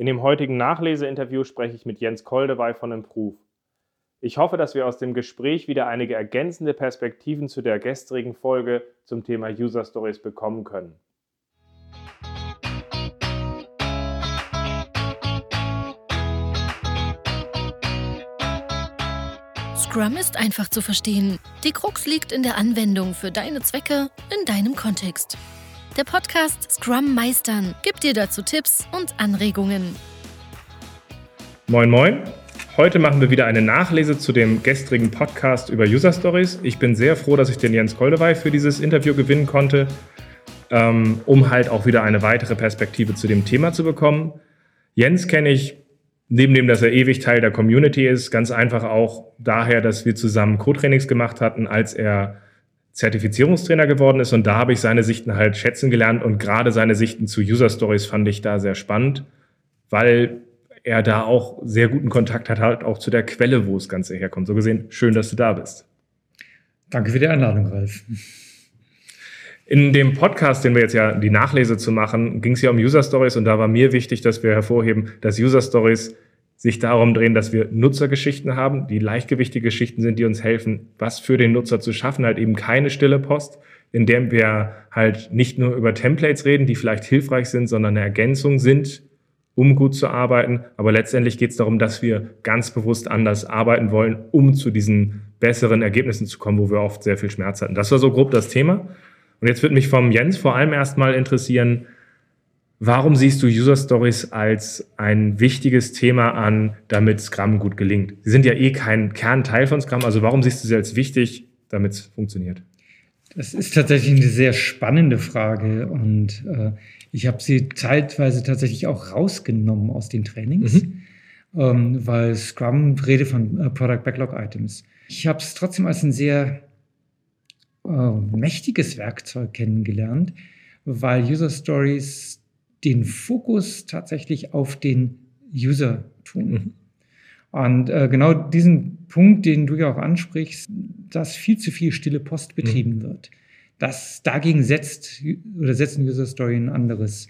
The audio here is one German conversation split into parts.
In dem heutigen Nachleseinterview spreche ich mit Jens Koldewey von Improve. Ich hoffe, dass wir aus dem Gespräch wieder einige ergänzende Perspektiven zu der gestrigen Folge zum Thema User Stories bekommen können. Scrum ist einfach zu verstehen. Die Krux liegt in der Anwendung für deine Zwecke in deinem Kontext. Der Podcast Scrum Meistern gibt dir dazu Tipps und Anregungen. Moin, moin. Heute machen wir wieder eine Nachlese zu dem gestrigen Podcast über User Stories. Ich bin sehr froh, dass ich den Jens Koldewey für dieses Interview gewinnen konnte, ähm, um halt auch wieder eine weitere Perspektive zu dem Thema zu bekommen. Jens kenne ich Neben dem, dass er ewig Teil der Community ist, ganz einfach auch daher, dass wir zusammen Co-Trainings gemacht hatten, als er Zertifizierungstrainer geworden ist. Und da habe ich seine Sichten halt schätzen gelernt. Und gerade seine Sichten zu User Stories fand ich da sehr spannend, weil er da auch sehr guten Kontakt hat, halt auch zu der Quelle, wo das Ganze herkommt. So gesehen, schön, dass du da bist. Danke für die Einladung, Ralf. In dem Podcast, den wir jetzt ja die Nachlese zu machen, ging es ja um User Stories und da war mir wichtig, dass wir hervorheben, dass User Stories sich darum drehen, dass wir Nutzergeschichten haben, die leichtgewichtige Geschichten sind, die uns helfen, was für den Nutzer zu schaffen, halt eben keine stille Post, in der wir halt nicht nur über Templates reden, die vielleicht hilfreich sind, sondern eine Ergänzung sind, um gut zu arbeiten. Aber letztendlich geht es darum, dass wir ganz bewusst anders arbeiten wollen, um zu diesen besseren Ergebnissen zu kommen, wo wir oft sehr viel Schmerz hatten. Das war so grob das Thema. Und jetzt würde mich vom Jens vor allem erstmal interessieren, warum siehst du User Stories als ein wichtiges Thema an, damit Scrum gut gelingt? Sie sind ja eh kein Kernteil von Scrum, also warum siehst du sie als wichtig, damit es funktioniert? Das ist tatsächlich eine sehr spannende Frage und äh, ich habe sie zeitweise tatsächlich auch rausgenommen aus den Trainings, mhm. ähm, weil Scrum rede von äh, Product Backlog Items. Ich habe es trotzdem als ein sehr äh, mächtiges Werkzeug kennengelernt, weil User Stories den Fokus tatsächlich auf den User tun. Mhm. Und äh, genau diesen Punkt, den du ja auch ansprichst, dass viel zu viel stille Post betrieben mhm. wird. Das dagegen setzt oder setzen User Story ein anderes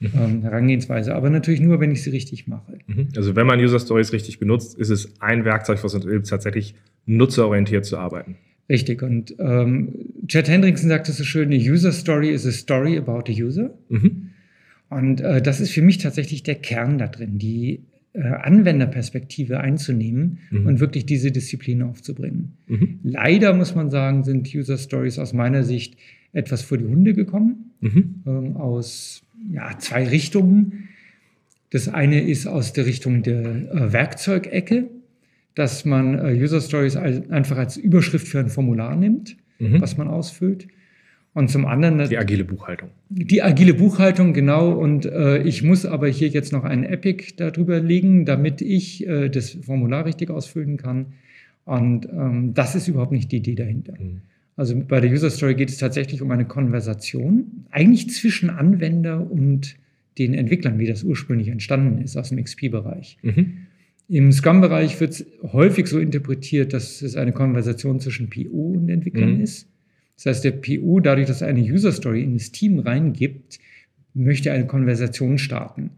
mhm. ähm, Herangehensweise. Aber natürlich nur, wenn ich sie richtig mache. Mhm. Also wenn man User Stories richtig benutzt, ist es ein Werkzeug, was uns hilft, tatsächlich nutzerorientiert zu arbeiten. Richtig. Und ähm, Chad Hendrickson sagt es so schön, eine User Story is a story about a user. Mhm. Und äh, das ist für mich tatsächlich der Kern da drin, die äh, Anwenderperspektive einzunehmen mhm. und wirklich diese Disziplin aufzubringen. Mhm. Leider muss man sagen, sind User Stories aus meiner Sicht etwas vor die Hunde gekommen, mhm. ähm, aus ja, zwei Richtungen. Das eine ist aus der Richtung der äh, Werkzeugecke dass man äh, User Stories einfach als Überschrift für ein Formular nimmt, mhm. was man ausfüllt. Und zum anderen die agile Buchhaltung. Die agile Buchhaltung, genau. Und äh, ich muss aber hier jetzt noch einen Epic darüber legen, damit ich äh, das Formular richtig ausfüllen kann. Und ähm, das ist überhaupt nicht die Idee dahinter. Mhm. Also bei der User Story geht es tatsächlich um eine Konversation, eigentlich zwischen Anwender und den Entwicklern, wie das ursprünglich entstanden ist aus dem XP-Bereich. Mhm. Im Scrum-Bereich wird es häufig so interpretiert, dass es eine Konversation zwischen PO und Entwicklern mhm. ist. Das heißt, der PO, dadurch, dass er eine User-Story in das Team reingibt, möchte eine Konversation starten.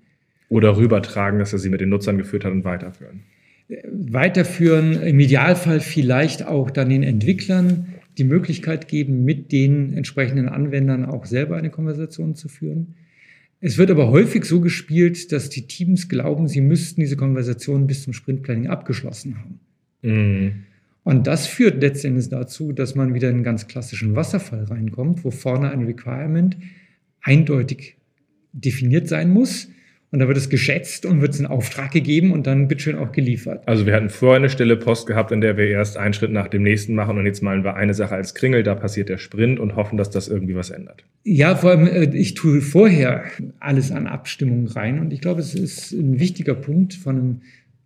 Oder rübertragen, dass er sie mit den Nutzern geführt hat und weiterführen. Äh, weiterführen, im Idealfall vielleicht auch dann den Entwicklern die Möglichkeit geben, mit den entsprechenden Anwendern auch selber eine Konversation zu führen. Es wird aber häufig so gespielt, dass die Teams glauben, sie müssten diese Konversation bis zum Sprintplanning abgeschlossen haben. Mhm. Und das führt letztendlich dazu, dass man wieder in einen ganz klassischen Wasserfall reinkommt, wo vorne ein Requirement eindeutig definiert sein muss und da wird es geschätzt und wird es in Auftrag gegeben und dann bitteschön auch geliefert. Also wir hatten vorher eine stille Post gehabt, in der wir erst einen Schritt nach dem nächsten machen und jetzt malen wir eine Sache als Kringel, da passiert der Sprint und hoffen, dass das irgendwie was ändert. Ja, vor allem, äh, ich tue vorher alles an Abstimmung rein und ich glaube, es ist ein wichtiger Punkt von einem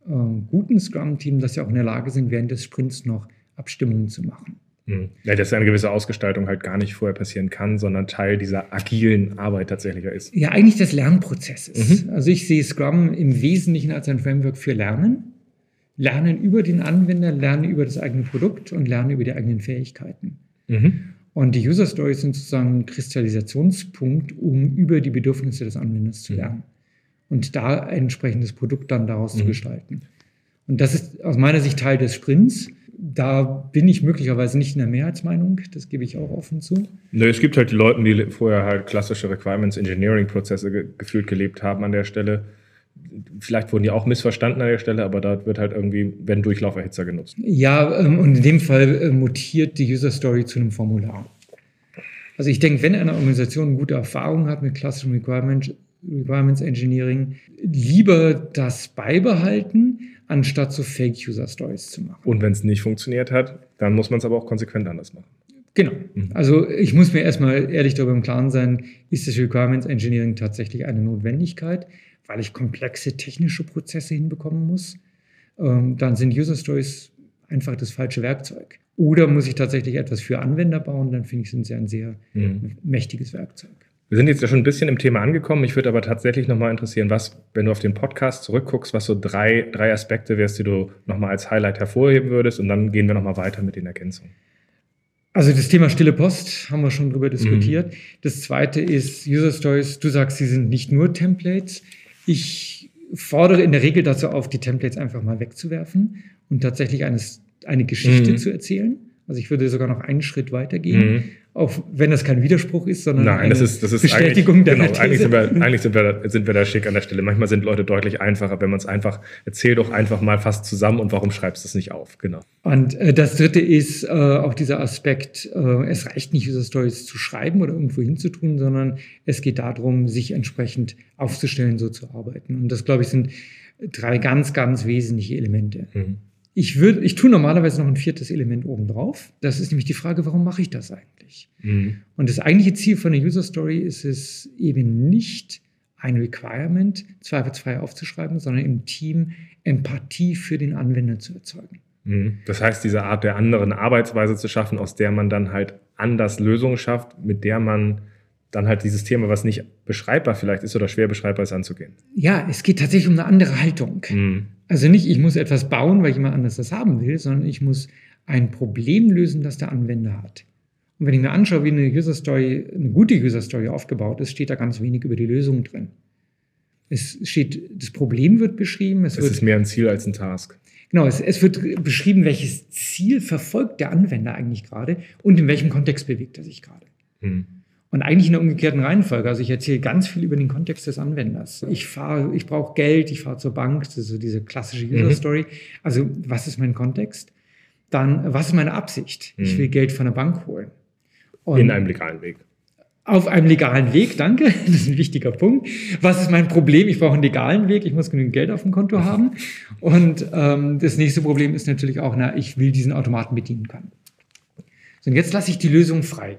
guten Scrum-Team, dass sie auch in der Lage sind, während des Sprints noch Abstimmungen zu machen. Hm. Ja, dass eine gewisse Ausgestaltung halt gar nicht vorher passieren kann, sondern Teil dieser agilen Arbeit tatsächlich ist. Ja, eigentlich des Lernprozesses. Mhm. Also ich sehe Scrum im Wesentlichen als ein Framework für Lernen. Lernen über den Anwender, lernen über das eigene Produkt und lernen über die eigenen Fähigkeiten. Mhm. Und die User Stories sind sozusagen ein Kristallisationspunkt, um über die Bedürfnisse des Anwenders zu mhm. Und da ein entsprechendes Produkt dann daraus mhm. zu gestalten. Und das ist aus meiner Sicht Teil des Sprints. Da bin ich möglicherweise nicht in der Mehrheitsmeinung, das gebe ich auch offen zu. Nö, es gibt halt die Leute, die vorher halt klassische Requirements Engineering Prozesse ge gefühlt gelebt haben an der Stelle. Vielleicht wurden die auch missverstanden an der Stelle, aber da wird halt irgendwie, wenn Durchlauferhitzer genutzt. Ja, ähm, und in dem Fall äh, mutiert die User Story zu einem Formular. Also ich denke, wenn eine Organisation gute Erfahrung hat mit klassischem Requirement, Requirements Engineering, lieber das beibehalten, anstatt so Fake-User-Stories zu machen. Und wenn es nicht funktioniert hat, dann muss man es aber auch konsequent anders machen. Genau. Mhm. Also ich muss mir erstmal ehrlich darüber im Klaren sein, ist das Requirements Engineering tatsächlich eine Notwendigkeit, weil ich komplexe technische Prozesse hinbekommen muss. Ähm, dann sind User Stories einfach das falsche Werkzeug. Oder muss ich tatsächlich etwas für Anwender bauen, dann finde ich, sind sie ein sehr mhm. mächtiges Werkzeug. Wir sind jetzt ja schon ein bisschen im Thema angekommen. Ich würde aber tatsächlich nochmal interessieren, was, wenn du auf den Podcast zurückguckst, was so drei, drei Aspekte wärst, die du nochmal als Highlight hervorheben würdest. Und dann gehen wir nochmal weiter mit den Ergänzungen. Also das Thema stille Post haben wir schon drüber diskutiert. Mhm. Das zweite ist User Stories. Du sagst, sie sind nicht nur Templates. Ich fordere in der Regel dazu auf, die Templates einfach mal wegzuwerfen und tatsächlich eines, eine Geschichte mhm. zu erzählen. Also ich würde sogar noch einen Schritt weitergehen. Mhm auch wenn das kein Widerspruch ist, sondern Nein, eine das ist, das ist Bestätigung der genau, eigentlich sind, wir, eigentlich sind wir, sind wir da schick an der Stelle. Manchmal sind Leute deutlich einfacher, wenn man es einfach, erzähl doch einfach mal fast zusammen und warum schreibst du es nicht auf? Genau. Und äh, das dritte ist äh, auch dieser Aspekt, äh, es reicht nicht, User Stories zu schreiben oder irgendwo hinzutun, sondern es geht darum, sich entsprechend aufzustellen, so zu arbeiten. Und das, glaube ich, sind drei ganz, ganz wesentliche Elemente. Mhm. Ich würde, ich tue normalerweise noch ein viertes Element oben drauf. Das ist nämlich die Frage, warum mache ich das eigentlich? Mhm. Und das eigentliche Ziel von der User Story ist es eben nicht, ein Requirement zweifelsfrei aufzuschreiben, sondern im Team Empathie für den Anwender zu erzeugen. Mhm. Das heißt, diese Art der anderen Arbeitsweise zu schaffen, aus der man dann halt anders Lösungen schafft, mit der man dann halt dieses Thema, was nicht beschreibbar vielleicht ist oder schwer beschreibbar ist, anzugehen. Ja, es geht tatsächlich um eine andere Haltung. Mhm. Also nicht, ich muss etwas bauen, weil jemand anders das haben will, sondern ich muss ein Problem lösen, das der Anwender hat. Und wenn ich mir anschaue, wie eine User Story, eine gute User Story aufgebaut ist, steht da ganz wenig über die Lösung drin. Es steht, das Problem wird beschrieben. Es, es wird, ist mehr ein Ziel als ein Task. Genau, es, es, wird beschrieben, welches Ziel verfolgt der Anwender eigentlich gerade und in welchem Kontext bewegt er sich gerade. Hm. Und eigentlich in der umgekehrten Reihenfolge. Also ich erzähle ganz viel über den Kontext des Anwenders. Ich fahre, ich brauche Geld, ich fahre zur Bank, das ist so diese klassische User Story. Mhm. Also was ist mein Kontext? Dann, was ist meine Absicht? Mhm. Ich will Geld von der Bank holen. Und in einem legalen Weg. Auf einem legalen Weg, danke. Das ist ein wichtiger Punkt. Was ist mein Problem? Ich brauche einen legalen Weg. Ich muss genügend Geld auf dem Konto haben. Und ähm, das nächste Problem ist natürlich auch, na, ich will diesen Automaten bedienen können. So, und jetzt lasse ich die Lösung frei.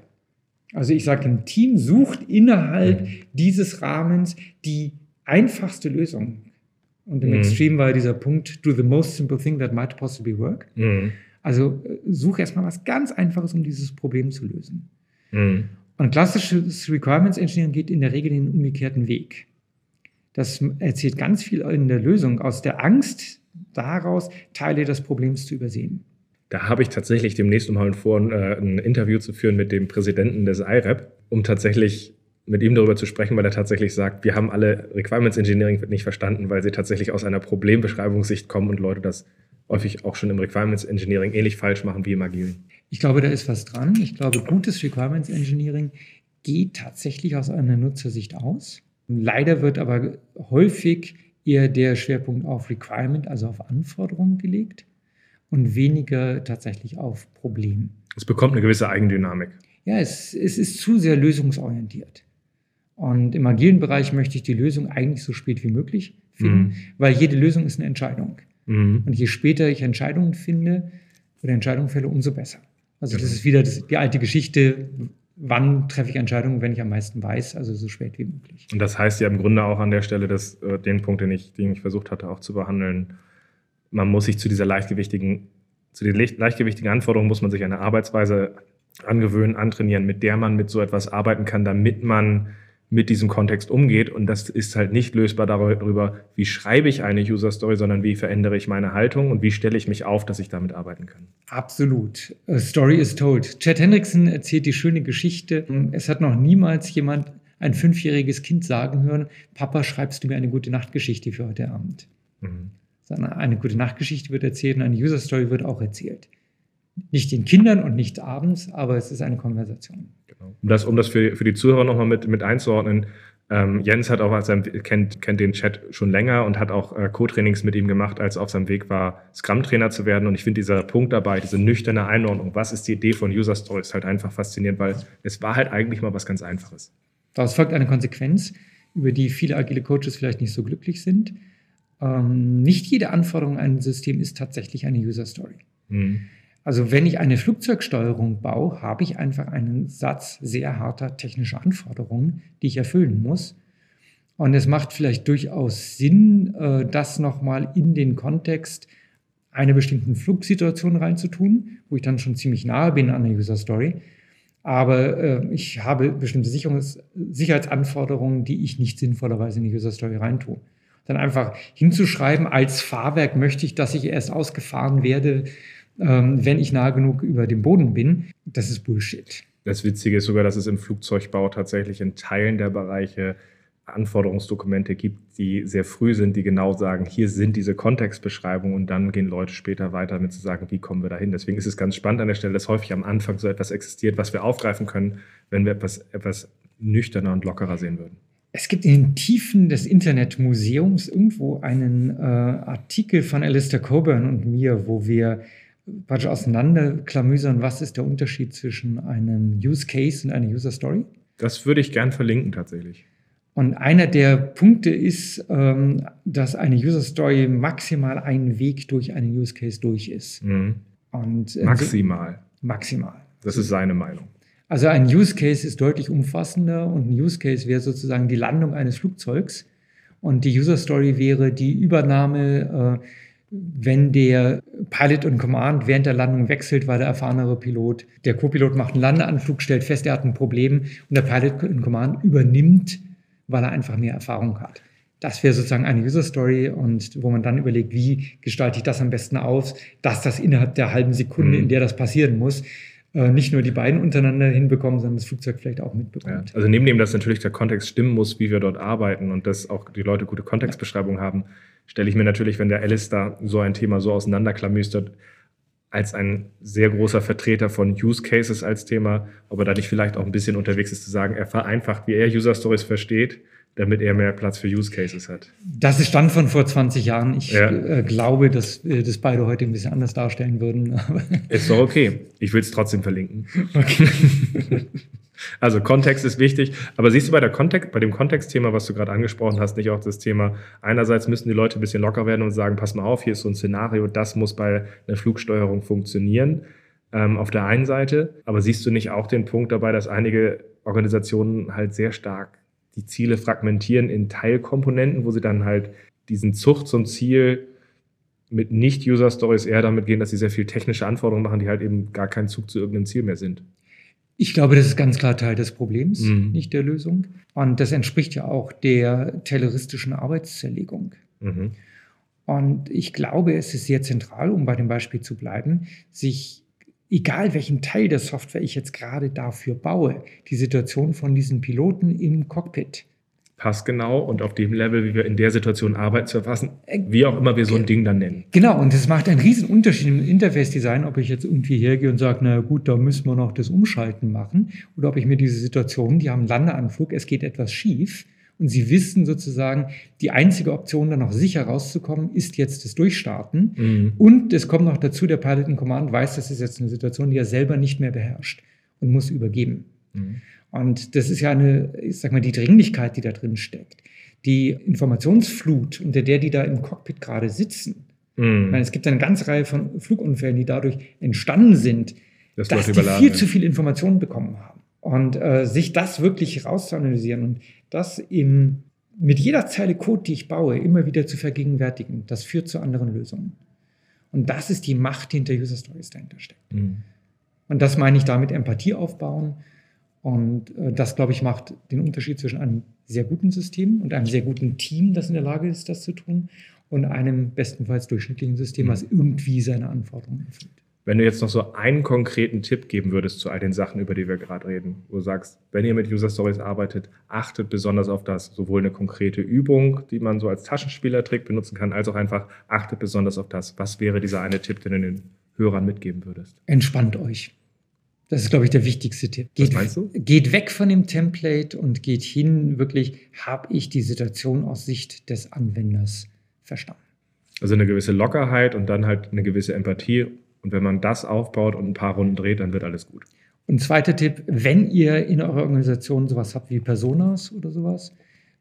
Also ich sage, ein Team sucht innerhalb mhm. dieses Rahmens die einfachste Lösung. Und im mhm. Extreme war dieser Punkt, do the most simple thing that might possibly work. Mhm. Also äh, suche erstmal was ganz Einfaches, um dieses Problem zu lösen. Mhm. Und klassisches Requirements Engineering geht in der Regel den umgekehrten Weg. Das erzählt ganz viel in der Lösung aus der Angst daraus, Teile des Problems zu übersehen. Da habe ich tatsächlich demnächst mal vor, äh, ein Interview zu führen mit dem Präsidenten des IREP, um tatsächlich mit ihm darüber zu sprechen, weil er tatsächlich sagt, wir haben alle Requirements Engineering nicht verstanden, weil sie tatsächlich aus einer Problembeschreibungssicht kommen und Leute das häufig auch schon im Requirements Engineering ähnlich falsch machen wie im Agilen. Ich glaube, da ist was dran. Ich glaube, gutes Requirements Engineering geht tatsächlich aus einer Nutzersicht aus. Leider wird aber häufig eher der Schwerpunkt auf Requirement, also auf Anforderungen gelegt und weniger tatsächlich auf Problem. Es bekommt eine gewisse Eigendynamik. Ja, es, es ist zu sehr lösungsorientiert. Und im agilen Bereich möchte ich die Lösung eigentlich so spät wie möglich finden, mhm. weil jede Lösung ist eine Entscheidung. Mhm. Und je später ich Entscheidungen finde oder Entscheidungen fälle, umso besser. Also genau. das ist wieder das, die alte Geschichte, wann treffe ich Entscheidungen, wenn ich am meisten weiß, also so spät wie möglich. Und das heißt ja im Grunde auch an der Stelle, dass äh, den Punkt, den ich, den ich versucht hatte auch zu behandeln, man muss sich zu dieser leichtgewichtigen, zu den leichtgewichtigen Anforderungen muss man sich eine Arbeitsweise angewöhnen, antrainieren, mit der man mit so etwas arbeiten kann, damit man mit diesem Kontext umgeht. Und das ist halt nicht lösbar darüber, wie schreibe ich eine User Story, sondern wie verändere ich meine Haltung und wie stelle ich mich auf, dass ich damit arbeiten kann. Absolut. A story is told. Chad Hendrickson erzählt die schöne Geschichte. Es hat noch niemals jemand ein fünfjähriges Kind sagen hören, Papa, schreibst du mir eine gute Nachtgeschichte für heute Abend? Mhm. Sondern eine gute Nachtgeschichte wird erzählt und eine User Story wird auch erzählt. Nicht den Kindern und nicht abends, aber es ist eine Konversation. Genau. Um das, um das für, für die Zuhörer nochmal mit, mit einzuordnen, ähm, Jens hat auch als er kennt, kennt den Chat schon länger und hat auch äh, Co-Trainings mit ihm gemacht, als er auf seinem Weg war, Scrum-Trainer zu werden. Und ich finde dieser Punkt dabei, diese nüchterne Einordnung, was ist die Idee von User Stories, halt einfach faszinierend, weil es war halt eigentlich mal was ganz Einfaches. Daraus folgt eine Konsequenz, über die viele agile Coaches vielleicht nicht so glücklich sind. Ähm, nicht jede Anforderung an ein System ist tatsächlich eine User Story. Mhm. Also wenn ich eine Flugzeugsteuerung baue, habe ich einfach einen Satz sehr harter technischer Anforderungen, die ich erfüllen muss. Und es macht vielleicht durchaus Sinn, äh, das nochmal in den Kontext einer bestimmten Flugsituation reinzutun, wo ich dann schon ziemlich nahe bin an der User Story. Aber äh, ich habe bestimmte Sicherungs Sicherheitsanforderungen, die ich nicht sinnvollerweise in die User Story reintue. Dann einfach hinzuschreiben, als Fahrwerk möchte ich, dass ich erst ausgefahren werde, ähm, wenn ich nah genug über dem Boden bin. Das ist Bullshit. Das Witzige ist sogar, dass es im Flugzeugbau tatsächlich in Teilen der Bereiche Anforderungsdokumente gibt, die sehr früh sind, die genau sagen, hier sind diese Kontextbeschreibungen und dann gehen Leute später weiter damit zu sagen, wie kommen wir dahin. Deswegen ist es ganz spannend an der Stelle, dass häufig am Anfang so etwas existiert, was wir aufgreifen können, wenn wir etwas, etwas nüchterner und lockerer sehen würden. Es gibt in den Tiefen des Internetmuseums irgendwo einen äh, Artikel von Alistair Coburn und mir, wo wir praktisch auseinanderklamüsern, was ist der Unterschied zwischen einem Use Case und einer User Story. Das würde ich gern verlinken tatsächlich. Und einer der Punkte ist, ähm, dass eine User Story maximal ein Weg durch einen Use Case durch ist. Mhm. Und, äh, maximal. Maximal. Das ist seine Meinung. Also ein Use Case ist deutlich umfassender und ein Use Case wäre sozusagen die Landung eines Flugzeugs und die User Story wäre die Übernahme äh, wenn der Pilot und Command während der Landung wechselt, weil der erfahrenere Pilot, der Co-Pilot macht einen Landeanflug, stellt fest, er hat ein Problem und der Pilot und Command übernimmt, weil er einfach mehr Erfahrung hat. Das wäre sozusagen eine User Story und wo man dann überlegt, wie gestalte ich das am besten aus, dass das innerhalb der halben Sekunde, mhm. in der das passieren muss, nicht nur die beiden untereinander hinbekommen, sondern das Flugzeug vielleicht auch mitbekommt. Ja, also neben dem, dass natürlich der Kontext stimmen muss, wie wir dort arbeiten und dass auch die Leute gute Kontextbeschreibungen haben, stelle ich mir natürlich, wenn der Alice da so ein Thema so auseinanderklamüstert, als ein sehr großer Vertreter von Use Cases als Thema, ob er da nicht vielleicht auch ein bisschen unterwegs ist zu sagen, er vereinfacht, wie er User Stories versteht, damit er mehr Platz für Use Cases hat. Das ist Stand von vor 20 Jahren. Ich ja. äh, glaube, dass wir das beide heute ein bisschen anders darstellen würden. ist doch okay. Ich will es trotzdem verlinken. Okay. Also Kontext ist wichtig, aber siehst du bei, der Kontext, bei dem Kontextthema, was du gerade angesprochen hast, nicht auch das Thema, einerseits müssen die Leute ein bisschen locker werden und sagen, pass mal auf, hier ist so ein Szenario, das muss bei einer Flugsteuerung funktionieren, ähm, auf der einen Seite, aber siehst du nicht auch den Punkt dabei, dass einige Organisationen halt sehr stark die Ziele fragmentieren in Teilkomponenten, wo sie dann halt diesen Zucht zum Ziel mit Nicht-User-Stories eher damit gehen, dass sie sehr viel technische Anforderungen machen, die halt eben gar kein Zug zu irgendeinem Ziel mehr sind. Ich glaube, das ist ganz klar Teil des Problems, mhm. nicht der Lösung. Und das entspricht ja auch der tayloristischen Arbeitszerlegung. Mhm. Und ich glaube, es ist sehr zentral, um bei dem Beispiel zu bleiben, sich, egal welchen Teil der Software ich jetzt gerade dafür baue, die Situation von diesen Piloten im Cockpit passgenau und auf dem Level, wie wir in der Situation arbeiten, zu erfassen, wie auch immer wir so ein Ding dann nennen. Genau, und das macht einen riesen Unterschied im Interface-Design, ob ich jetzt irgendwie hergehe und sage, na gut, da müssen wir noch das Umschalten machen, oder ob ich mir diese Situation, die haben einen Landeanflug, es geht etwas schief, und sie wissen sozusagen, die einzige Option, da noch sicher rauszukommen, ist jetzt das Durchstarten. Mhm. Und es kommt noch dazu, der Pilot in Command weiß, das ist jetzt eine Situation, die er selber nicht mehr beherrscht und muss übergeben. Mhm. Und das ist ja eine, ich sag mal, die Dringlichkeit, die da drin steckt. Die Informationsflut, unter der die da im Cockpit gerade sitzen. Mm. Ich meine, es gibt eine ganze Reihe von Flugunfällen, die dadurch entstanden sind, das dass die viel zu viel Informationen bekommen haben. Und äh, sich das wirklich rauszuanalysieren und das im, mit jeder Zeile Code, die ich baue, immer wieder zu vergegenwärtigen, das führt zu anderen Lösungen. Und das ist die Macht, die hinter User Stories dahinter steckt. Mm. Und das meine ich damit Empathie aufbauen, und äh, das, glaube ich, macht den Unterschied zwischen einem sehr guten System und einem sehr guten Team, das in der Lage ist, das zu tun, und einem bestenfalls durchschnittlichen System, was irgendwie seine Anforderungen erfüllt. Wenn du jetzt noch so einen konkreten Tipp geben würdest zu all den Sachen, über die wir gerade reden, wo du sagst, wenn ihr mit User Stories arbeitet, achtet besonders auf das, sowohl eine konkrete Übung, die man so als Taschenspielertrick benutzen kann, als auch einfach achtet besonders auf das. Was wäre dieser eine Tipp, den du den Hörern mitgeben würdest? Entspannt euch. Das ist, glaube ich, der wichtigste Tipp. Geht, Was meinst du? Geht weg von dem Template und geht hin, wirklich, habe ich die Situation aus Sicht des Anwenders verstanden. Also eine gewisse Lockerheit und dann halt eine gewisse Empathie. Und wenn man das aufbaut und ein paar Runden dreht, dann wird alles gut. Und zweiter Tipp, wenn ihr in eurer Organisation sowas habt wie Personas oder sowas,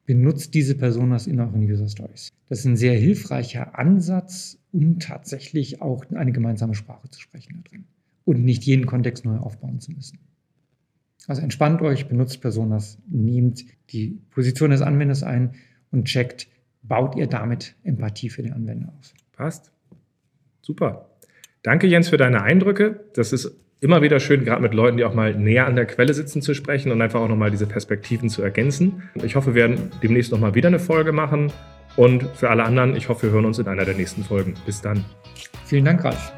benutzt diese Personas in euren User Stories. Das ist ein sehr hilfreicher Ansatz, um tatsächlich auch eine gemeinsame Sprache zu sprechen da drin und nicht jeden Kontext neu aufbauen zu müssen. Also entspannt euch, benutzt Personas, nehmt die Position des Anwenders ein und checkt, baut ihr damit Empathie für den Anwender auf. Passt. Super. Danke, Jens, für deine Eindrücke. Das ist immer wieder schön, gerade mit Leuten, die auch mal näher an der Quelle sitzen, zu sprechen und einfach auch nochmal diese Perspektiven zu ergänzen. Ich hoffe, wir werden demnächst nochmal wieder eine Folge machen. Und für alle anderen, ich hoffe, wir hören uns in einer der nächsten Folgen. Bis dann. Vielen Dank, Ralf.